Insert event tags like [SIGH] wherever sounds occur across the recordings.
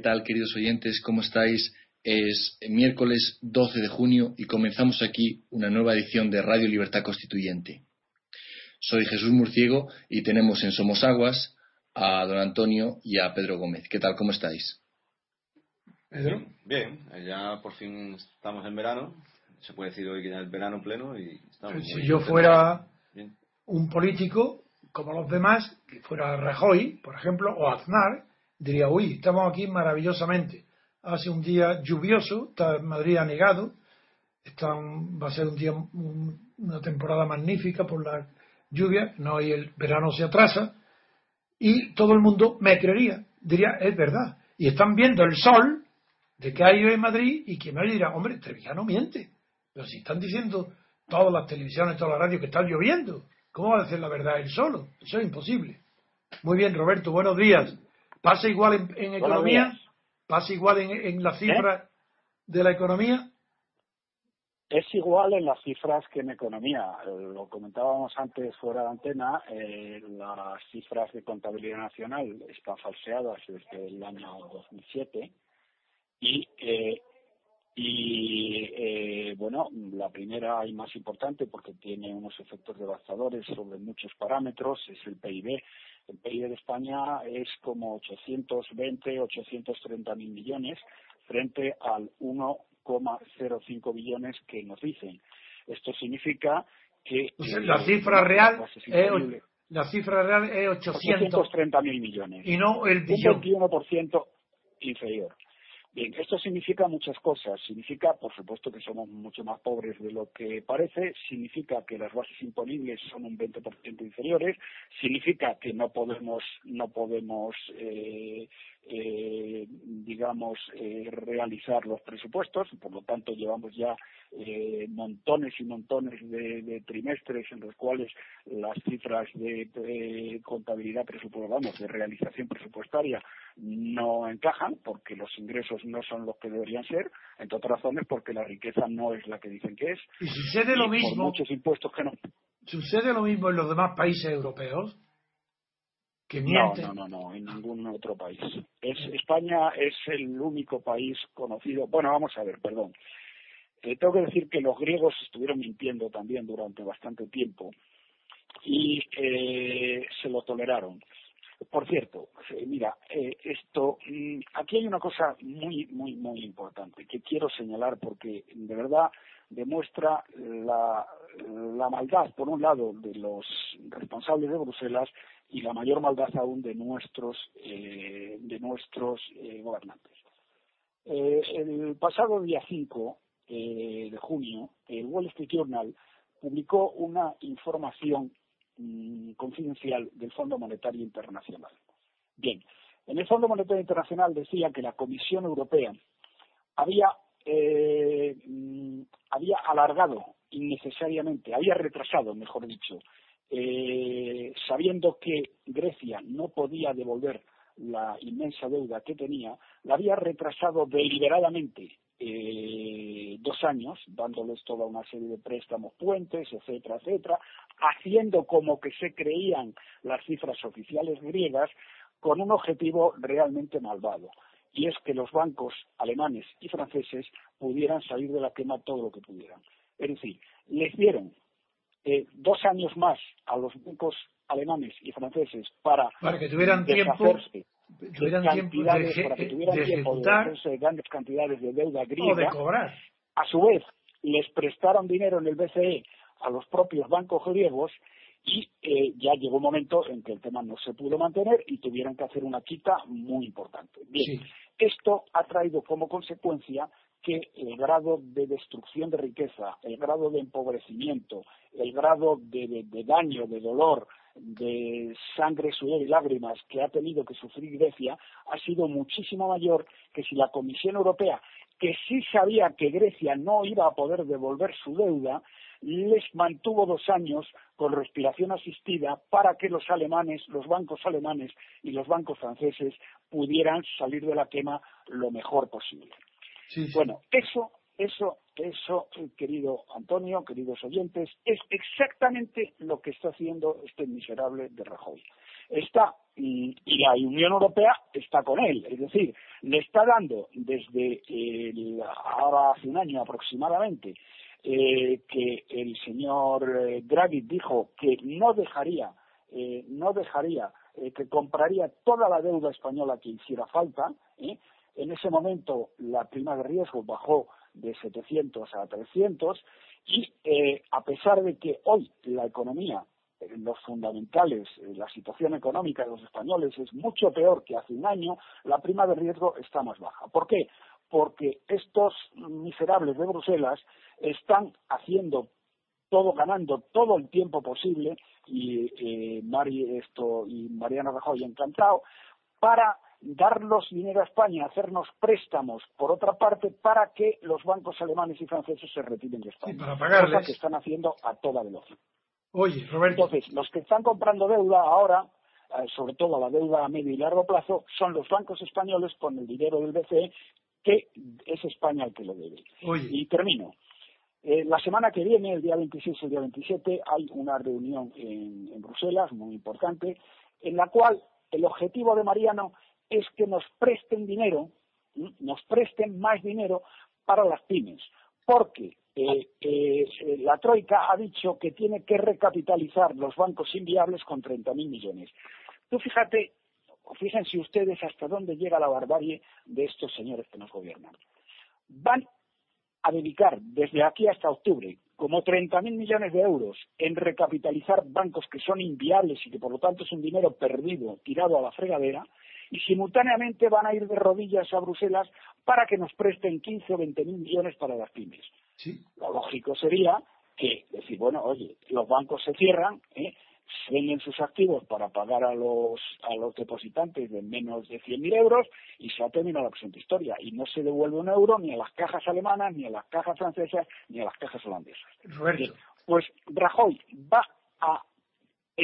Tal, queridos oyentes? ¿Cómo estáis? Es miércoles 12 de junio y comenzamos aquí una nueva edición de Radio Libertad Constituyente. Soy Jesús Murciego y tenemos en Somos Aguas a don Antonio y a Pedro Gómez. ¿Qué tal? ¿Cómo estáis? Pedro. Bien, ya por fin estamos en verano. Se puede decir hoy que ya es verano pleno y estamos. Si yo fuera un político como los demás, que fuera Rajoy, por ejemplo, o Aznar, diría, uy, estamos aquí maravillosamente. Hace un día lluvioso, está Madrid anegado, está va a ser un día, una temporada magnífica por la lluvia, no y el verano se atrasa, y todo el mundo me creería, diría, es verdad. Y están viendo el sol de que hay hoy en Madrid y que me dirá, hombre, no miente. Pero si están diciendo todas las televisiones, todas las radios que están lloviendo, ¿cómo va a decir la verdad él solo? Eso es imposible. Muy bien, Roberto, buenos días. ¿Pasa igual en, economía? ¿Pasa igual en, las cifras de la economía? Es igual en las cifras que en economía. Lo comentábamos antes fuera de antena, eh, las cifras de contabilidad nacional están falseadas desde el año 2007 y eh, y eh, bueno, la primera y más importante porque tiene unos efectos devastadores sobre muchos parámetros es el PIB. El PIB de España es como 820, 830 mil millones frente al 1,05 billones que nos dicen. Esto significa que la cifra real es, la cifra real es 830 mil millones y no el billón. Un 21% inferior. Bien, esto significa muchas cosas. Significa, por supuesto, que somos mucho más pobres de lo que parece. Significa que las bases imponibles son un 20% inferiores. Significa que no podemos, no podemos, eh, eh, digamos, eh, realizar los presupuestos. Por lo tanto, llevamos ya eh, montones y montones de, trimestres en los cuales las cifras de, contabilidad presupuestaria, de realización presupuestaria no encajan porque los ingresos no son los que deberían ser, entre otras razones porque la riqueza no es la que dicen que es. Y sucede lo mismo. muchos impuestos que no. ¿Sucede lo mismo en los demás países europeos? Que no, no, no, no, en ningún otro país. Es, España es el único país conocido. Bueno, vamos a ver, perdón. Eh, tengo que decir que los griegos estuvieron mintiendo también durante bastante tiempo y eh, se lo toleraron. Por cierto, eh, mira, eh, esto, mm, aquí hay una cosa muy, muy, muy importante que quiero señalar porque de verdad demuestra la, la maldad, por un lado, de los responsables de Bruselas y la mayor maldad aún de nuestros, eh, de nuestros gobernantes. el pasado día 5 eh, de junio, el Wall Street Journal publicó una información mm, confidencial del Fondo Monetario Internacional. Bien, en el Fondo Monetario Internacional decía que la Comisión Europea había, eh, mm, había alargado innecesariamente, había retrasado, mejor dicho, eh, sabiendo que Grecia no podía devolver la inmensa deuda que tenía, la había retrasado deliberadamente eh, dos años, dándoles toda una serie de préstamos puentes, etcétera, etcétera, haciendo como que se creían las cifras oficiales griegas con un objetivo realmente malvado, y es que los bancos alemanes y franceses pudieran salir de la quema todo lo que pudieran. Es decir, les dieron eh, dos años más a los bancos alemanes y franceses para, para que tuvieran tiempo tuvieran tiempo de, para que tuvieran de tiempo de grandes cantidades de deuda griega, o de cobrar. A su vez, les prestaron dinero en el BCE a los propios bancos griegos y eh, ya llegó un momento en que el tema no se pudo mantener y tuvieron que hacer una quita muy importante. Bien, esto ha traído como consecuencia que el grado de destrucción de riqueza, el grado de empobrecimiento, el grado de daño, de dolor, de sangre, sudor y lágrimas que ha tenido que sufrir Grecia ha sido muchísimo mayor que si la Comisión Europea, que sí sabía que Grecia no iba a poder devolver su deuda, les mantuvo dos años con respiración asistida para que los alemanes, los bancos alemanes y los bancos franceses pudieran salir de la quema lo mejor posible. Bueno, eso eso, eso, querido Antonio, queridos oyentes, es exactamente lo que está haciendo este miserable de Rajoy. Está, y, la Unión Europea está con él, es decir, le está dando desde ahora hace un año aproximadamente eh, que el señor eh, Draghi dijo que no dejaría, eh, no dejaría, que compraría toda la deuda española que hiciera falta. En ese momento la prima de riesgo bajó de 700 a 300 y eh, a pesar de que hoy la economía, los fundamentales, eh, la situación económica de los españoles es mucho peor que hace un año, la prima de riesgo está más baja. ¿Por qué? Porque estos miserables de Bruselas están haciendo todo ganando todo el tiempo posible y eh, Mari, esto y Mariana Rajoy encantado para darnos dinero a España, hacernos préstamos, por otra parte, para que los bancos alemanes y franceses se retiren de España. Sí, para pagarles. Cosa que están haciendo a toda velocidad. Oye, Roberto. Entonces, los que están comprando deuda ahora, eh, sobre todo la deuda a medio y largo plazo, son los bancos españoles con el dinero del BCE, que es España el que lo debe. Oye. Y termino. Eh, la semana que viene, el día 26 y el día 27, hay una reunión en Bruselas muy importante, en la cual el objetivo de Mariano es que nos presten dinero, nos presten más dinero para las pymes, porque eh, eh, la Troika ha dicho que tiene que recapitalizar los bancos inviables con 30.000 millones. Tú fíjate, fíjense ustedes hasta dónde llega la barbarie de estos señores que nos gobiernan. Van a dedicar desde aquí hasta octubre como 30.000 millones de euros en recapitalizar bancos que son inviables y que por lo tanto es un dinero perdido, tirado a la fregadera, y simultáneamente van a ir de rodillas a Bruselas para que nos presten 15 o 20 mil millones para las pymes. Lo lógico sería que decir, bueno, oye, los bancos se cierran, ¿eh? venden sus activos para pagar a los, a los depositantes de menos de 100.000 euros y se ha terminado la presente historia. Y no se devuelve un euro ni a las cajas alemanas, ni a las cajas francesas, ni a las cajas holandesas. pues Rajoy va a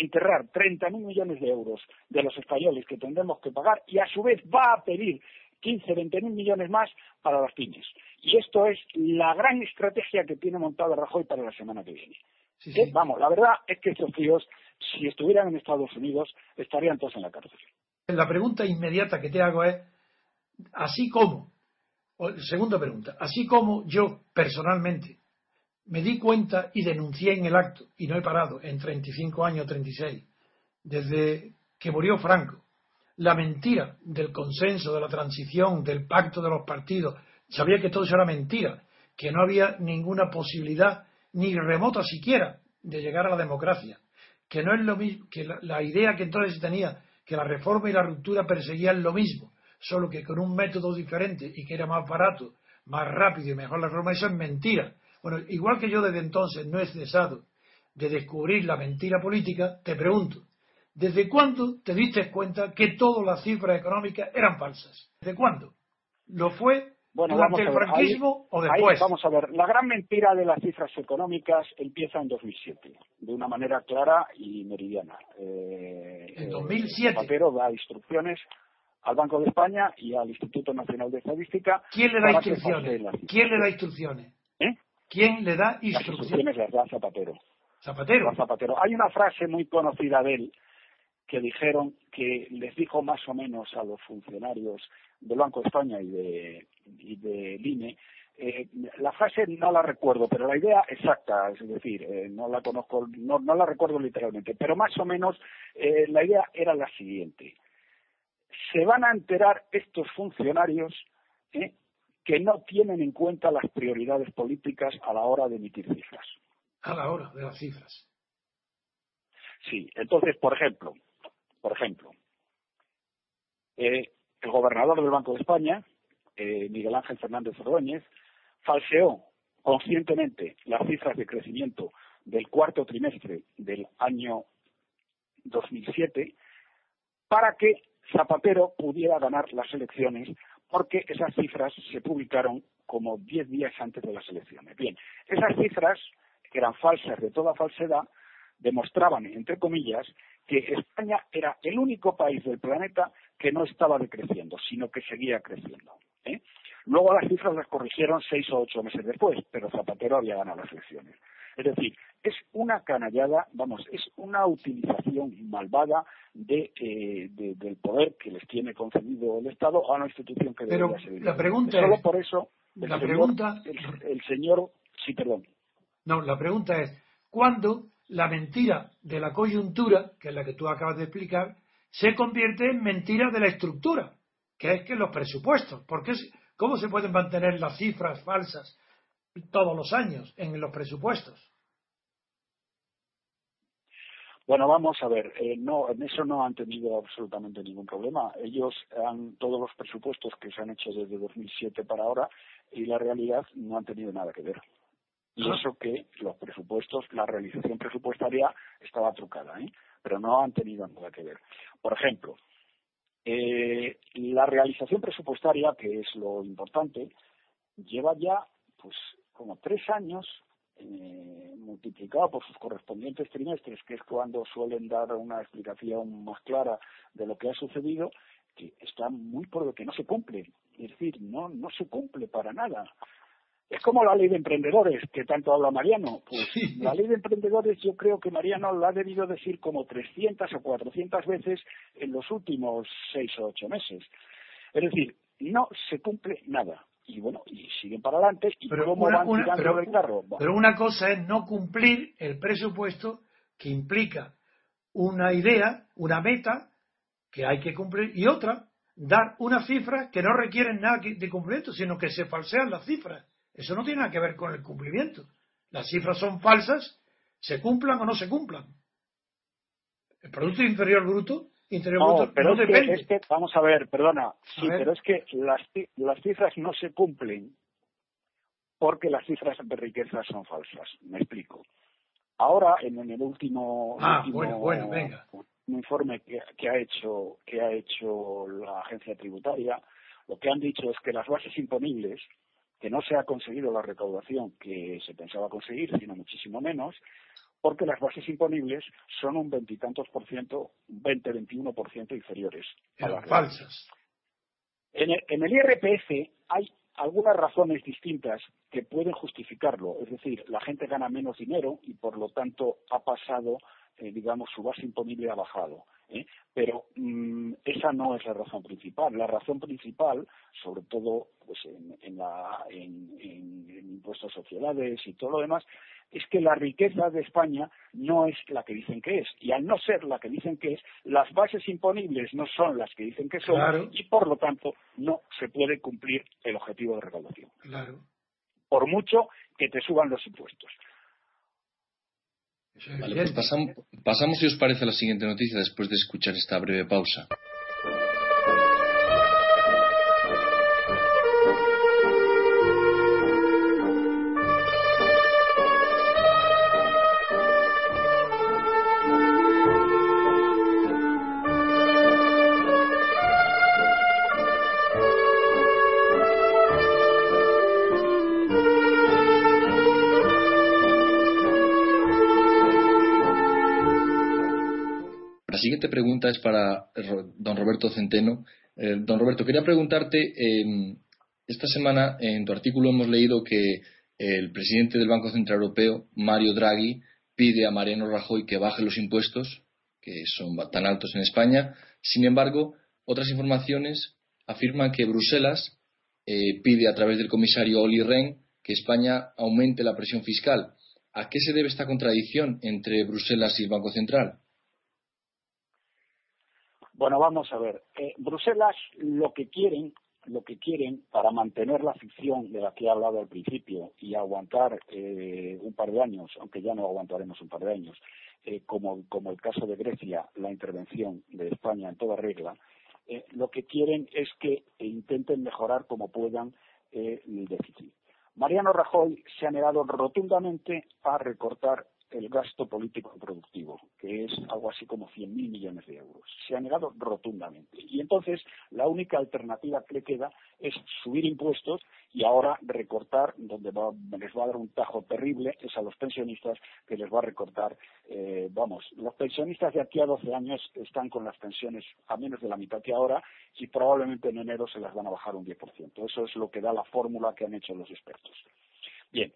enterrar 30.000 millones de euros de los españoles que tendremos que pagar y a su vez va a pedir 15, 20 mil millones más para las pymes. Y esto es la gran estrategia que tiene montado Rajoy para la semana que viene. Vamos, la verdad es que estos tíos, si estuvieran en Estados Unidos, estarían todos en la cárcel. La pregunta inmediata que te hago es, así como, segunda pregunta, así como yo personalmente me di cuenta y denuncié en el acto, y no he parado, en 35 años, 36, desde que murió Franco, la mentira del consenso, de la transición, del pacto de los partidos, sabía que todo eso era mentira, que no había ninguna posibilidad, ni remota siquiera, de llegar a la democracia, que no es lo mismo, que la, la idea que entonces se tenía, que la reforma y la ruptura perseguían lo mismo, solo que con un método diferente y que era más barato, más rápido y mejor la reforma, eso es mentira. Bueno, igual que yo desde entonces no he cesado de descubrir la mentira política, te pregunto, ¿desde cuándo te diste cuenta que todas las cifras económicas eran falsas? ¿Desde cuándo? ¿Lo fue durante el franquismo o después? vamos a ver, la gran mentira de las cifras económicas empieza en 2007, de una manera clara y meridiana. Eh, en 2007. Zapatero da instrucciones al Banco de España y al Instituto Nacional de Estadística. ¿Quién le da instrucciones? ¿Quién le da instrucciones? ¿Eh? ¿Quién le da instrucciones? Las instrucciones las da Zapatero. Zapatero. Zapatero. Hay una frase muy conocida de él que dijeron que les dijo más o menos a los funcionarios del Banco de España y de, y de INE, eh, la frase no la recuerdo, pero la idea exacta, es decir, eh, no la conozco, no, no, la recuerdo literalmente, pero más o menos eh, la idea era la siguiente. Se van a enterar estos funcionarios que no tienen en cuenta las prioridades políticas a la hora de emitir cifras. A la hora de las cifras. Sí, entonces, por ejemplo, por ejemplo, eh, el gobernador del Banco de España, eh, Miguel Ángel Fernández Ordóñez, falseó conscientemente las cifras de crecimiento del cuarto trimestre del año 2007 para que Zapatero pudiera ganar las elecciones porque esas cifras se publicaron como diez días antes de las elecciones. Bien, esas cifras, que eran falsas de toda falsedad, demostraban, entre comillas, que España era el único país del planeta que no estaba decreciendo, sino que seguía creciendo. ¿eh? Luego las cifras las corrigieron seis o ocho meses después, pero Zapatero había ganado las elecciones. Es decir, es una canallada, vamos, es una utilización malvada de, eh, del poder que les tiene concedido el Estado a una institución que pero debería ser. La pregunta Solo por eso, la pregunta, el señor, sí, perdón. No, la pregunta es, ¿cuándo la mentira de la coyuntura, que es la que tú acabas de explicar, se convierte en mentira de la estructura, que es que los presupuestos, porque ¿cómo se pueden mantener las cifras falsas todos los años en los presupuestos? Bueno, vamos a ver, eh, no, en eso no han tenido absolutamente ningún problema. Ellos han, todos los presupuestos que se han hecho desde 2007 para ahora y la realidad no han tenido nada que ver. Y eso que los presupuestos, la realización presupuestaria estaba trucada, ¿eh? pero no han tenido nada que ver. Por ejemplo, eh, la realización presupuestaria, que es lo importante, lleva ya pues como tres años eh, multiplicado por sus correspondientes trimestres, que es cuando suelen dar una explicación más clara de lo que ha sucedido, que está muy por lo que no se cumple. Es decir, no, no se cumple para nada. Es como la ley de emprendedores, que tanto habla Mariano. Pues la ley de emprendedores yo creo que Mariano la ha debido decir como 300 o 400 veces en los últimos seis o ocho meses. Es decir, no se cumple nada. Y bueno, y siguen para adelante. ¿Y pero cómo una, van pero, el carro? pero una cosa es no cumplir el presupuesto que implica una idea, una meta que hay que cumplir y otra, dar unas cifras que no requieren nada de cumplimiento, sino que se falsean las cifras. Eso no tiene nada que ver con el cumplimiento. Las cifras son falsas, se cumplan o no se cumplan. El Producto Inferior Bruto, Pero no depende. Es que, vamos a ver, perdona, sí, pero es que las, las cifras no se cumplen porque las cifras de riqueza son falsas. Me explico. Ahora, en, el último, ah, último bueno, bueno, venga. informe que, que, ha hecho que ha hecho la agencia tributaria, lo que han dicho es que las bases imponibles que no se ha conseguido la recaudación que se pensaba conseguir, sino muchísimo menos, porque las bases imponibles son un veintitantos por ciento, 20, 21 por ciento inferiores a las falsas. En el, en el IRPF hay algunas razones distintas que pueden justificarlo. Es decir, la gente gana menos dinero y por lo tanto ha pasado, eh, digamos, su base imponible ha bajado. ¿eh? Pero mm, esa no es la razón principal. La razón principal, sobre todo pues en, en, la, en, en, impuestos a sociedades y todo lo demás, es que la riqueza de España no es la que dicen que es. Y al no ser la que dicen que es, las bases imponibles no son las que dicen que son y por lo tanto no se puede cumplir el objetivo de recaudación. Claro. Por mucho que te suban los impuestos. Vale, pues pasamos, pasamos, si os parece, a la siguiente noticia después de escuchar esta breve pausa. La siguiente pregunta es para don Roberto Centeno. Eh, don Roberto, quería preguntarte, em, esta semana en tu artículo hemos leído que el presidente del Banco Central Europeo, Mario Draghi, pide a Mariano Rajoy que baje los impuestos, que son tan altos en España. Sin embargo, otras informaciones afirman que Bruselas eh, pide a través del comisario Olli Rehn que España aumente la presión fiscal. ¿A qué se debe esta contradicción entre Bruselas y el Banco Central? Bueno, vamos a ver. Eh, Bruselas lo que quieren, lo que quieren para mantener la ficción de la que he hablado al principio y aguantar eh, un par de años, aunque ya no aguantaremos un par de años, eh, como, como el caso de Grecia, la intervención de España en toda regla, lo que quieren es que intenten mejorar como puedan el déficit. Mariano Rajoy se ha negado rotundamente a recortar el gasto político productivo, que es algo así como 100.000 millones de euros. Se ha negado rotundamente. Y entonces la única alternativa que le queda es subir impuestos y ahora recortar, donde les va a dar un tajo terrible, es a los pensionistas que les va a recortar. Eh, vamos, los pensionistas de aquí a 12 años están con las pensiones a menos de la mitad que ahora y probablemente en enero se las van a bajar un 10%. Eso es lo que da la fórmula que han hecho los expertos. Bien,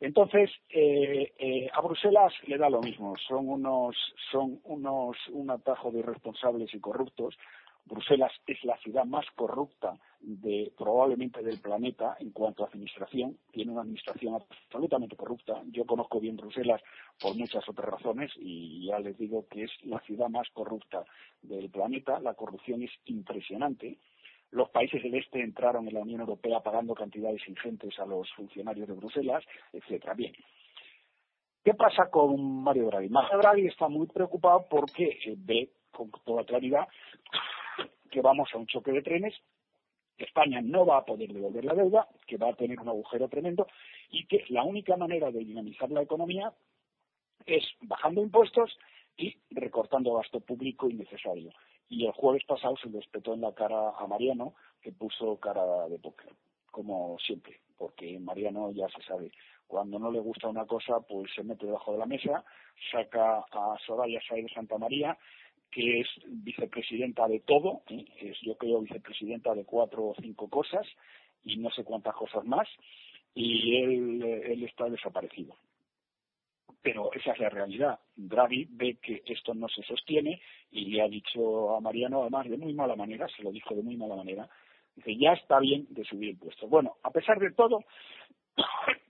entonces, eh, eh, a Bruselas le da lo mismo, son unos, son unos, un atajo de irresponsables y corruptos. Bruselas es la ciudad más corrupta de, probablemente del planeta en cuanto a administración. Tiene una administración absolutamente corrupta. Yo conozco bien Bruselas por muchas otras razones y ya les digo que es la ciudad más corrupta del planeta. La corrupción es impresionante los países del este entraron en la Unión Europea pagando cantidades ingentes a los funcionarios de Bruselas, etcétera. Bien. ¿Qué pasa con Mario Draghi? Mario Draghi está muy preocupado porque eh, ve con toda claridad que vamos a un choque de trenes, que España no va a poder devolver la deuda, que va a tener un agujero tremendo y que la única manera de dinamizar la economía es bajando impuestos y recortando gasto público innecesario y el jueves pasado se le espetó en la cara a Mariano, que puso cara de póker, como siempre, porque Mariano ya se sabe, cuando no le gusta una cosa, pues se mete debajo de la mesa, saca a Soraya Sáenz de Santa María, que es vicepresidenta de todo, ¿eh? es yo creo vicepresidenta de cuatro o cinco cosas y no sé cuántas cosas más, y él, él está desaparecido pero esa es la realidad. Draghi ve que esto no se sostiene y le ha dicho a Mariano, además de muy mala manera, se lo dijo de muy mala manera, dice, ya está bien de subir impuestos. Bueno, a pesar de todo, [COUGHS]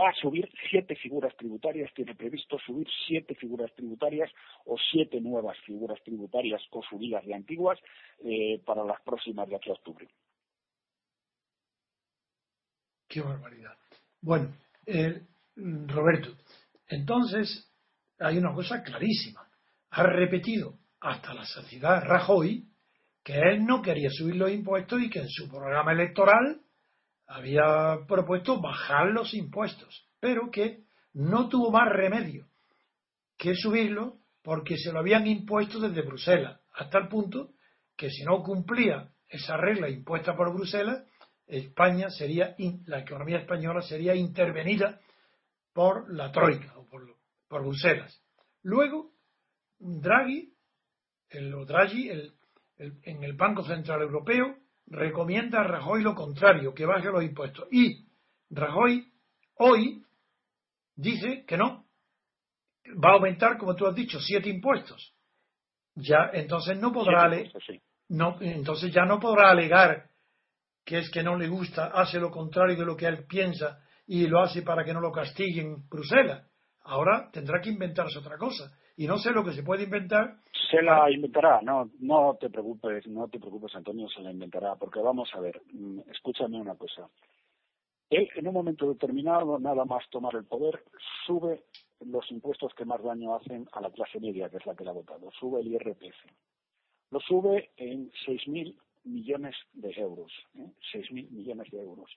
va a subir siete figuras tributarias, tiene previsto subir siete figuras tributarias o siete nuevas figuras tributarias o subidas de antiguas eh, para las próximas de aquí a octubre. Qué barbaridad. Bueno, Roberto, entonces hay una cosa clarísima. Ha repetido hasta la saciedad Rajoy que él no quería subir los impuestos y que en su programa electoral había propuesto bajar los impuestos, pero que no tuvo más remedio que subirlo porque se lo habían impuesto desde Bruselas, hasta el punto que si no cumplía esa regla impuesta por Bruselas, España sería, la economía española sería intervenida por la Troika o por, Bruselas. Luego, Draghi, el, Draghi en el Banco Central Europeo, recomienda a Rajoy lo contrario, que baje los impuestos. Y Rajoy hoy dice que no, va a aumentar, como tú has dicho, siete impuestos. Ya, entonces no podrá no, entonces ya no podrá alegar que es que no le gusta, hace lo contrario de lo que él piensa y lo hace para que no lo castiguen Bruselas. Ahora tendrá que inventarse otra cosa. Y no sé lo que se puede inventar. Se la inventará, no, no te preocupes, no te preocupes, Antonio, se la inventará. Porque vamos a ver, mm, escúchame una cosa. Él, en un momento determinado, nada más tomar el poder, sube los impuestos que más daño hacen a la clase media, que es la que le ha votado. Sube el IRPF. Lo sube en 6.000 millones de euros. ¿eh? 6.000 millones de euros.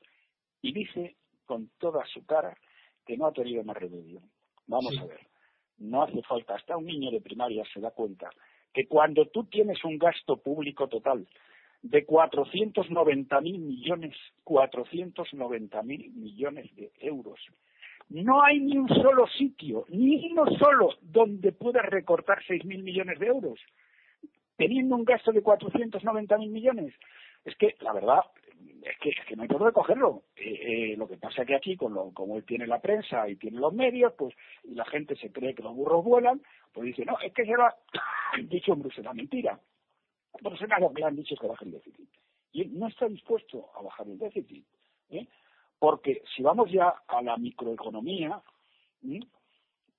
Y dice con toda su cara que no ha tenido más remedio. Vamos a ver, no hace falta, hasta un niño de primaria se da cuenta que cuando tú tienes un gasto público total de 490.000 millones, 490.000 millones de euros, No hay ni un solo sitio, ni uno solo, donde pueda recortar 6.000 millones de euros, teniendo un gasto de 490.000 millones. Es que, la verdad, es que, es que no hay por dónde cogerlo. Eh, eh, lo que pasa es que aquí, con lo, como él tiene la prensa y tiene los medios, pues y la gente se cree que los burros vuelan, pues dice, no, es que se va, [COUGHS] dicho en Bruselas, mentira. Bruselas lo que le han dicho es que baje el déficit. Y él no está dispuesto a bajar el déficit. ¿eh? Porque si vamos ya a la microeconomía,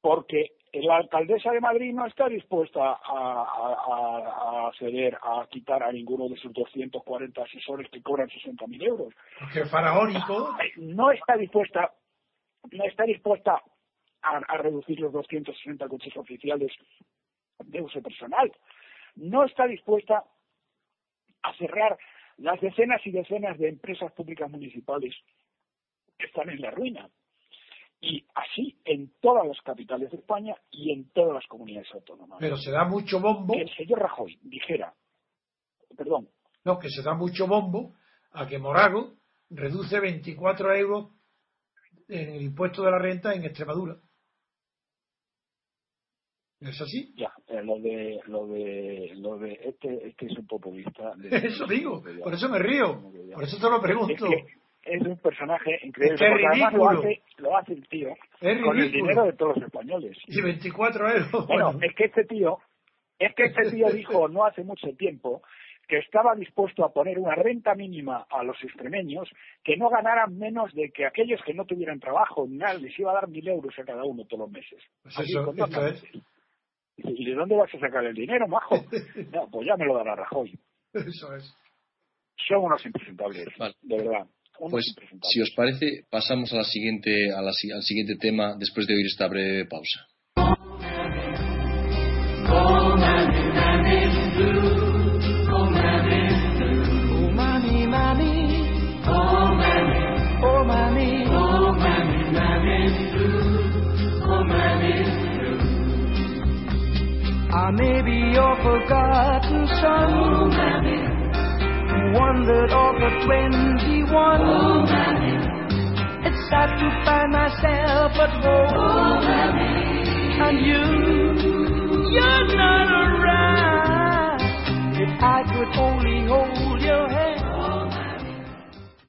porque la alcaldesa de Madrid no está dispuesta a, ceder, a quitar a ninguno de sus 240 asesores que cobran 60.000 euros. Porque faraónico. No está dispuesta, no está dispuesta a, reducir los 260 coches oficiales de uso personal. No está dispuesta a cerrar las decenas y decenas de empresas públicas municipales que están en la ruina. Y así en todas las capitales de España y en todas las comunidades autónomas. Pero se da mucho bombo. Que el señor Rajoy dijera, perdón. No, que se da mucho bombo a que Morago reduce 24 euros en el impuesto de la renta en Extremadura. ¿Es así? Ya, eh, lo de, lo de, lo de, este, este es un populista. [LAUGHS] eso digo, por eso me río, por eso te lo pregunto. Es, un personaje increíble, porque además lo hace, lo hace el tío con el dinero de todos los españoles. Y 24 euros. Bueno, es que este tío, es que este tío [LAUGHS] dijo no hace mucho tiempo que estaba dispuesto a poner una renta mínima a los extremeños que no ganaran menos de que aquellos que no tuvieran trabajo ni nada les iba a dar mil euros a cada uno todos los meses. Pues eso, ¿Y de dónde vas a sacar el dinero, majo? [LAUGHS] No, pues ya me lo dará Rajoy. Eso es. Son unos impresentables, de verdad. Pues, si os parece, pasamos a la siguiente, a la, al siguiente tema después de oír esta breve pausa. I may be your forgotten son. Oh, mammy. Wandered off at 21. Oh, mammy. It's sad to find myself at home. Oh, mammy. And you, you're not around. If I could only hold your hand.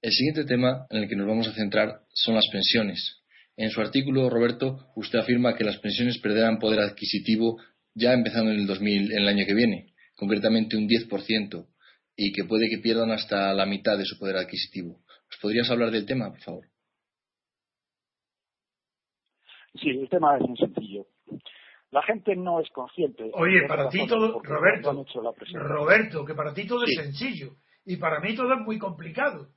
El siguiente tema en el que nos vamos a centrar son las pensiones. En su artículo, Roberto, usted afirma que las pensiones perderán poder adquisitivo ya empezando en el 2000, en el año que viene, concretamente un 10%, y que puede que pierdan hasta la mitad de su poder adquisitivo. ¿Os podrías hablar del tema, por favor? Sí, el tema es muy sencillo. La gente no es consciente. Oye, para ti todo, Roberto, Roberto, que para ti todo es sencillo y para mí todo es muy complicado.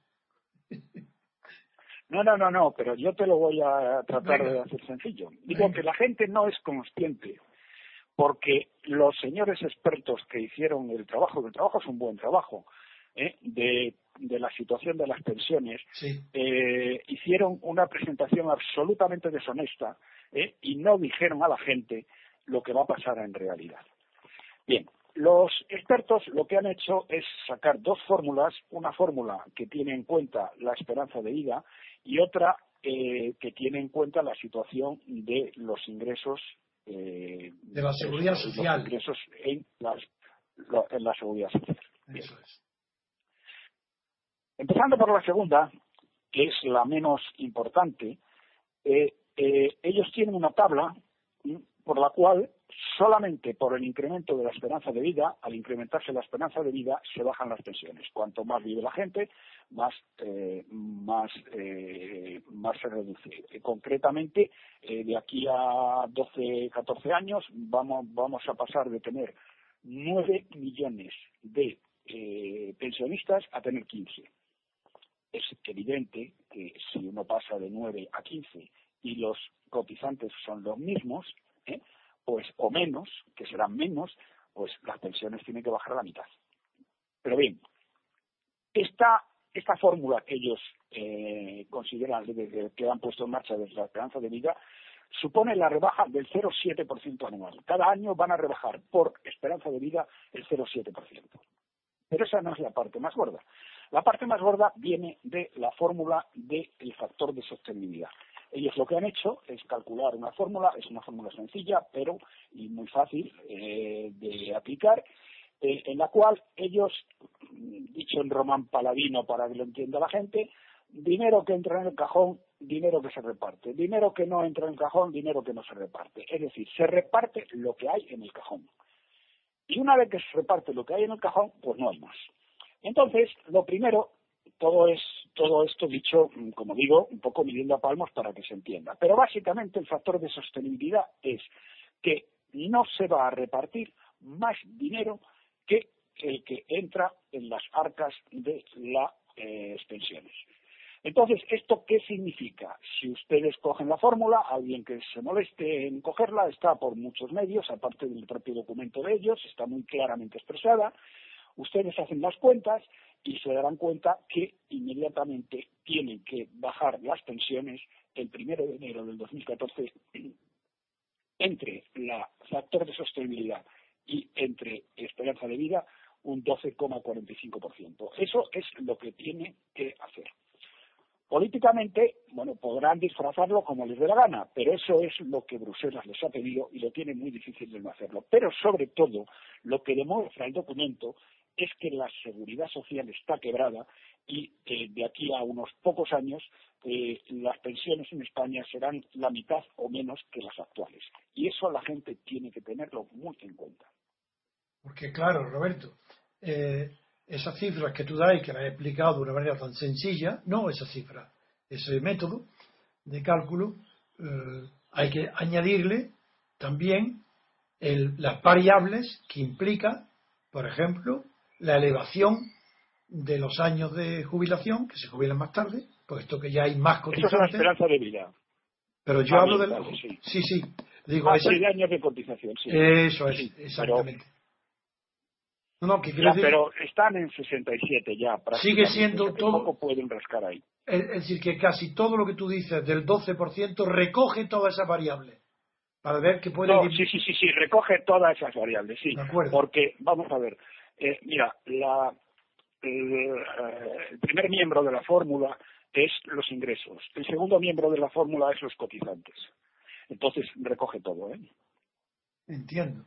No, no, no, no, pero yo te lo voy a tratar de hacer sencillo. Digo que la gente no es consciente porque los señores expertos que hicieron el trabajo, el trabajo es un buen trabajo, ¿eh? de, la situación de las pensiones, eh, hicieron una presentación absolutamente deshonesta ¿eh? y no dijeron a la gente lo que va a pasar en realidad. Bien, los expertos lo que han hecho es sacar dos fórmulas, una fórmula que tiene en cuenta la esperanza de vida y otra que tiene en cuenta la situación de los ingresos eh, de la seguridad social. en, en la seguridad social. Empezando por la segunda, que es la menos importante, eh, eh, ellos tienen una tabla por la cual solamente por el incremento de la esperanza de vida, al incrementarse la esperanza de vida, se bajan las pensiones. Cuanto más vive la gente, más, eh, eh, más se reduce. Eh, concretamente, de aquí a 12, 14 años, vamos, vamos a pasar de tener 9 millones de pensionistas a tener 15. Es evidente que si uno pasa de 9 a 15 y los cotizantes son los mismos. Pues o menos, que serán menos, pues las pensiones tienen que bajar a la mitad. Pero bien, esta, esta fórmula que ellos eh, consideran que han puesto en marcha desde la esperanza de vida supone la rebaja del 0,7% anual. Cada año van a rebajar por esperanza de vida el 0,7%. Pero esa no es la parte más gorda. La parte más gorda viene de la fórmula del factor de sostenibilidad. Ellos lo que han hecho es calcular una fórmula, es una fórmula sencilla, pero y muy fácil eh, de aplicar, eh, en la cual ellos, dicho en román paladino para que lo entienda la gente, dinero que entra en el cajón, dinero que se reparte, dinero que no entra en el cajón, dinero que no se reparte. Es decir, se reparte lo que hay en el cajón. Y una vez que se reparte lo que hay en el cajón, pues no hay más. Entonces, lo primero todo es todo esto dicho, mm, como digo, un poco midiendo a palmos para que se entienda. Pero básicamente el factor de sostenibilidad es que no se va a repartir más dinero que el que entra en las arcas de las eh, extensiones. Entonces, ¿esto qué significa? Si ustedes cogen la fórmula, alguien que se moleste en cogerla está por muchos medios, aparte del propio documento de ellos, está muy claramente expresada. Ustedes hacen las cuentas y se darán cuenta que inmediatamente tienen que bajar las pensiones el primero de enero del 2014 entre la factor de sostenibilidad y entre esperanza de vida un 12,45%. Eso es lo que tiene que hacer. Políticamente, bueno, podrán disfrazarlo como les dé la gana, pero eso es lo que Bruselas les ha pedido y lo tiene muy difícil de no hacerlo. Pero sobre todo, lo que demuestra el documento es que la seguridad social está quebrada y eh, de aquí a unos pocos años eh, las pensiones en España serán la mitad o menos que las actuales. Y eso la gente tiene que tenerlo muy en cuenta. Porque claro, Roberto, eh, esas cifras que tú das y que las he explicado de una manera tan sencilla, no esa cifra, ese método de cálculo, hay que añadirle también las variables que implica, por ejemplo, la elevación de los años de jubilación, que se jubilan más tarde, puesto que ya hay más cotizantes. Eso es la esperanza de vida. Pero yo hablo de... Sí. sí, sí. Digo, más de años de cotización, sí. Eso es, exactamente. Pero... No, que ya, pero están en 67 ya. Sigue siendo todo. Poco pueden rascar ahí. Es decir, que casi todo lo que tú dices del 12% recoge todas esas variables. Para ver que puede. No, sí, sí, sí, sí, recoge todas esas variables, sí. De acuerdo. Porque, vamos a ver, eh, mira, la, eh, el primer miembro de la fórmula es los ingresos. El segundo miembro de la fórmula es los cotizantes. Entonces recoge todo, ¿eh? Entiendo.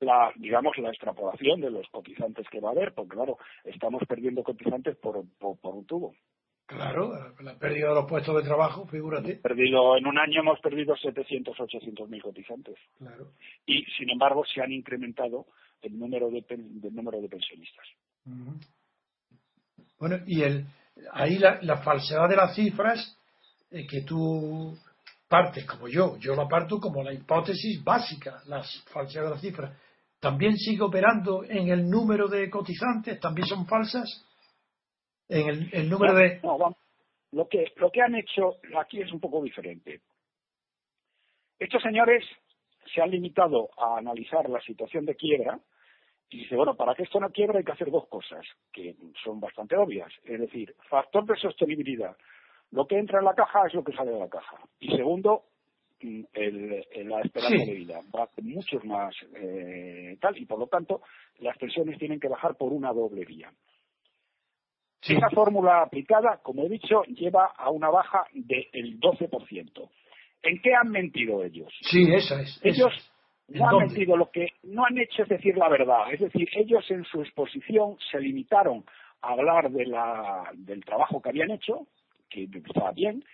La, digamos, la extrapolación de los cotizantes que va a haber, porque claro, estamos perdiendo cotizantes por, por, un tubo. Claro, la pérdida de los puestos de trabajo, figúrate. Perdido, en un año hemos perdido 700, 800 mil cotizantes. Claro. Y, sin embargo, se han incrementado el número de, del número de pensionistas. Bueno, y el, ahí la, falsedad de las cifras eh, que tú partes como yo, yo la parto como la hipótesis básica, la falsedad de las cifras. ¿También sigue operando en el número de cotizantes? ¿También son falsas? En el, número de... No, vamos. Lo que, lo que han hecho aquí es un poco diferente. Estos señores se han limitado a analizar la situación de quiebra y dice, bueno, para que esto no quiebre hay que hacer dos cosas, que son bastante obvias. Es decir, factor de sostenibilidad. Lo que entra en la caja es lo que sale de la caja. Y segundo, mm, la esperanza de vida. Va muchos más eh, tal, y por lo tanto, las pensiones tienen que bajar por una doble vía. Esa fórmula aplicada, como he dicho, lleva a una baja del 12%. ¿En qué han mentido ellos? Sí, esa es. Ellos no han mentido, lo que no han hecho es decir la verdad. Es decir, ellos en su exposición se limitaron a hablar de la, del trabajo que habían hecho, que estaba bien,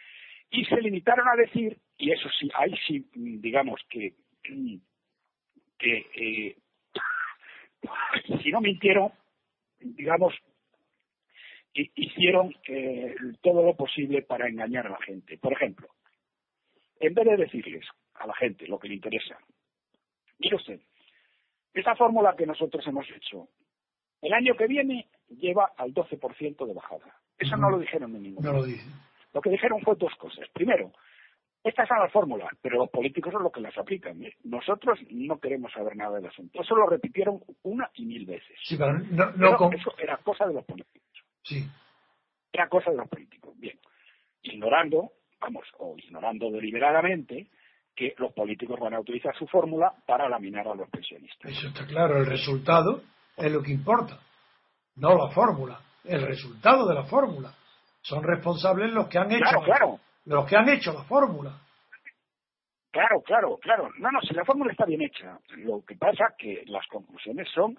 y se limitaron a decir, y eso sí, ahí sí, digamos que, que eh, [COUGHS] si no mintieron, digamos, hicieron eh, todo lo posible para engañar a la gente. Por ejemplo, en vez de decirles a la gente lo que le interesa, Mire usted, esa fórmula que nosotros hemos hecho, el año que viene lleva al 12% de bajada. Eso no lo dijeron en ningún No lo dicen. Lo que dijeron fue dos cosas. Primero, estas son las fórmulas, pero los políticos son los que las aplican. Nosotros no queremos saber nada del asunto. Eso lo repitieron una y mil veces. Sí, pero no, Eso era cosa de los políticos. Sí. Era cosa de los políticos. Bien. Ignorando, vamos, o ignorando deliberadamente que los políticos van a utilizar su fórmula para laminar a los pensionistas. Eso está claro, el resultado es lo que importa, no la fórmula, el resultado de la fórmula. Son responsables los que han hecho claro, los que han hecho la fórmula. Claro, claro, claro. No, no, si la fórmula está bien hecha. Lo que pasa es que las conclusiones son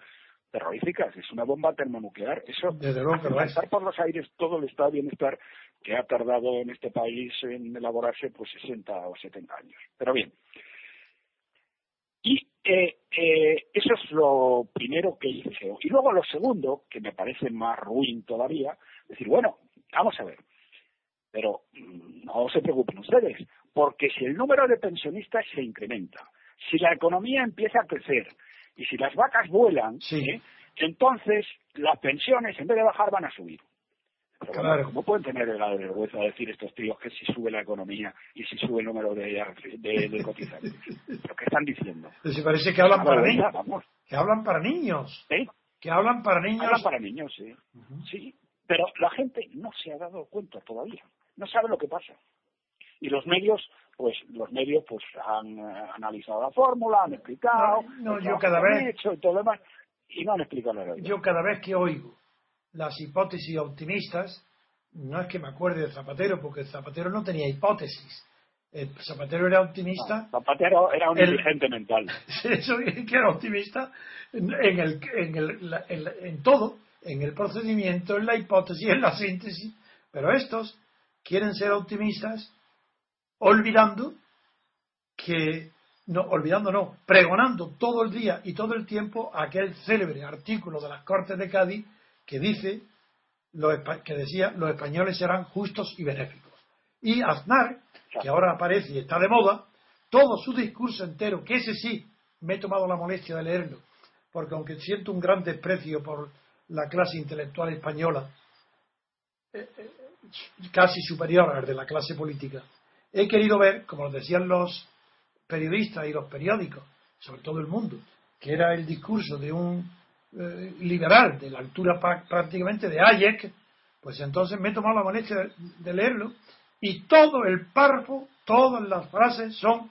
terroríficas. Es una bomba termonuclear. Eso, Desde luego que lo es. por los aires todo el estado de bienestar que ha tardado en este país en elaborarse pues 60 o 70 años. Pero bien. Y eh, eh, eso es lo primero que hice. Y luego lo segundo, que me parece más ruin todavía, decir, bueno, vamos a ver, pero mm, no se preocupen ustedes, porque si el número de pensionistas se incrementa, si la economía empieza a crecer y si las vacas vuelan, ¿eh? entonces las pensiones en vez de bajar van a subir. Claro. ¿Cómo pueden tener la vergüenza de decir estos tíos que si sube la economía y si sube el número de, de, cotizantes? ¿Pero qué están diciendo? Si parece que hablan para niños. Que hablan para niños. Que hablan para niños. Hablan para niños, sí. Sí, pero la gente no se ha dado cuenta todavía. No sabe lo que pasa. Y los medios, pues los medios pues han eh, analizado la fórmula, han explicado, no, yo cada vez y todo lo demás, y no han explicado la Yo cada vez que oigo las hipótesis optimistas, no es que me acuerde de Zapatero, porque Zapatero no tenía hipótesis. El Zapatero era optimista. Zapatero era un dirigente mental. [LAUGHS] Eso que era optimista en, el, en, el, en, en todo, en el procedimiento, en la hipótesis, en la síntesis. Pero estos quieren ser optimistas olvidando que, no, olvidando no, pregonando todo el día y todo el tiempo aquel célebre artículo de las Cortes de Cádiz que dice, que decía, los españoles serán justos y benéficos. Y Aznar, que ahora aparece y está de moda, todo su discurso entero, que ese sí, me he tomado la molestia de leerlo, porque aunque siento un gran desprecio por la clase intelectual española, eh, eh, casi superior al de la clase política, he querido ver, como lo decían los periodistas y los periódicos, sobre todo el mundo, que era el discurso de un eh, liberal de la altura prácticamente de Hayek, pues entonces me he tomado la molestia de, leerlo y todo el párrafo, todas las frases son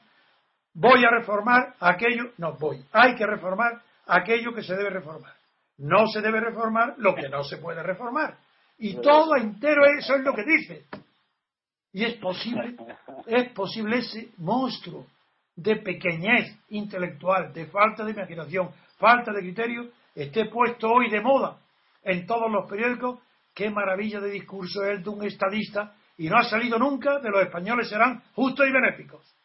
voy a reformar aquello, no voy, hay que reformar aquello que se debe reformar. No se debe reformar lo que no se puede reformar. Y todo entero eso es lo que dice. Y es posible, es posible ese monstruo de pequeñez intelectual, de falta de imaginación, falta de criterio, esté puesto hoy de moda en todos los periódicos. Qué maravilla de discurso es de un estadista y no ha salido nunca de los españoles serán justos y benéficos.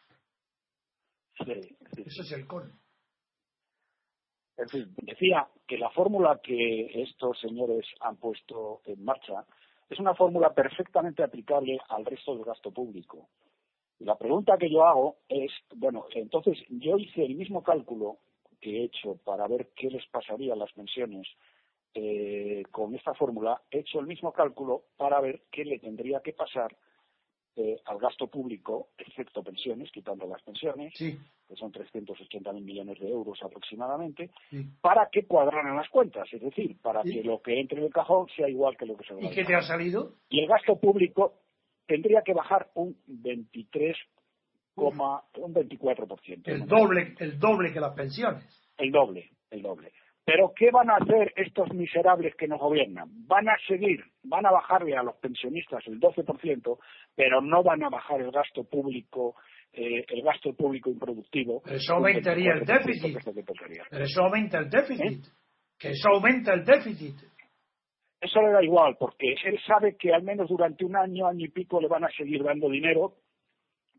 Eso es el colmo. En fin, decía que la fórmula que estos señores han puesto en marcha es una fórmula perfectamente aplicable al resto del gasto público. Y la pregunta que yo hago es, bueno, entonces yo hice el mismo cálculo que he hecho para ver qué les pasaría a las pensiones eh, con esta fórmula, he hecho el mismo cálculo para ver qué le tendría que pasar eh, al gasto público, excepto pensiones, quitando las pensiones, que son 380.000 millones de euros aproximadamente, para que cuadraran las cuentas, es decir, para que lo que entre en el cajón sea igual que lo que se ¿Y qué te ha salido? Y el gasto público tendría que bajar un 23, un 24%. El doble, el doble que las pensiones. El doble, el doble. Pero ¿qué van a hacer estos miserables que nos gobiernan? Van a seguir, van a bajarle a los pensionistas el 12%, pero no van a bajar el gasto público, eh, el gasto público improductivo. eso aumentaría el déficit. Pero eso aumenta el déficit. Que eso aumenta el déficit. Eso le da igual, porque él sabe que al menos durante un año, año y pico le van a seguir dando dinero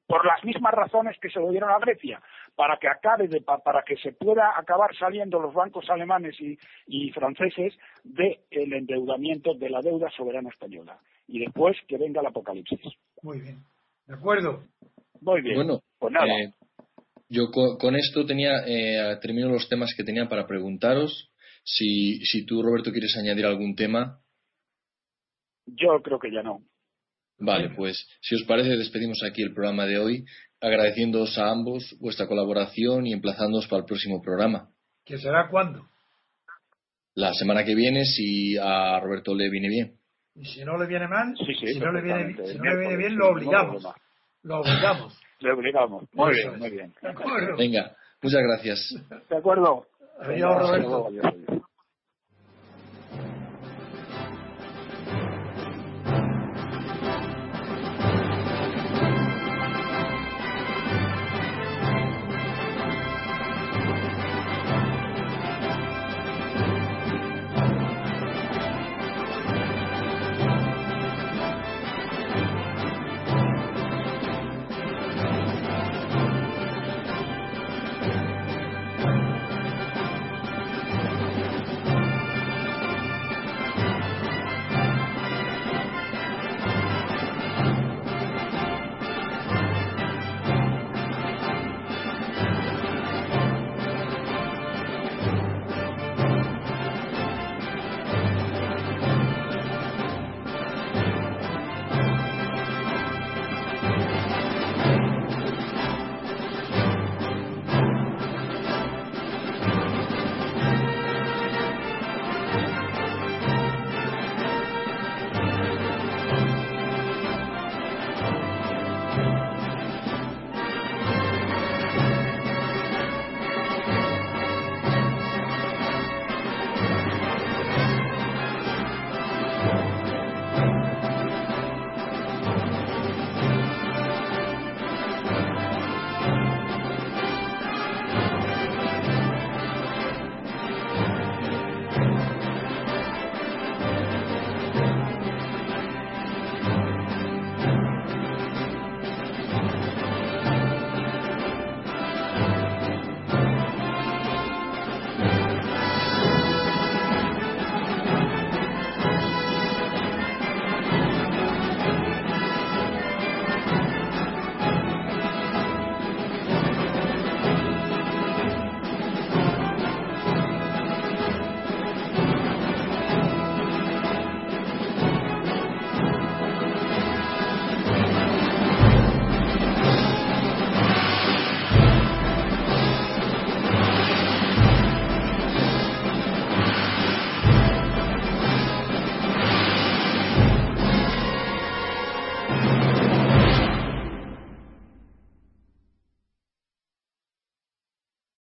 por las mismas razones que se lo dieron a Grecia, para que acabe de, para que se pueda acabar saliendo los bancos alemanes y, franceses del endeudamiento de la deuda soberana española y después que venga el apocalipsis. Muy bien, de acuerdo. Muy bien. Bueno, pues nada. Eh, yo con, esto tenía eh, termino los temas que tenía para preguntaros. Si, si tú, Roberto, quieres añadir algún tema. Yo creo que ya no. Vale, pues si os parece, despedimos aquí el programa de hoy, agradeciéndoos a ambos vuestra colaboración y emplazándoos para el próximo programa. ¿Que será cuándo? La semana que viene, si a Roberto le viene bien. Y si no le viene mal, si, no le viene, si no le viene bien, lo obligamos. Lo obligamos. [LAUGHS] Le obligamos. Muy bien, muy bien. Venga, muchas gracias. De acuerdo. Adiós, Roberto.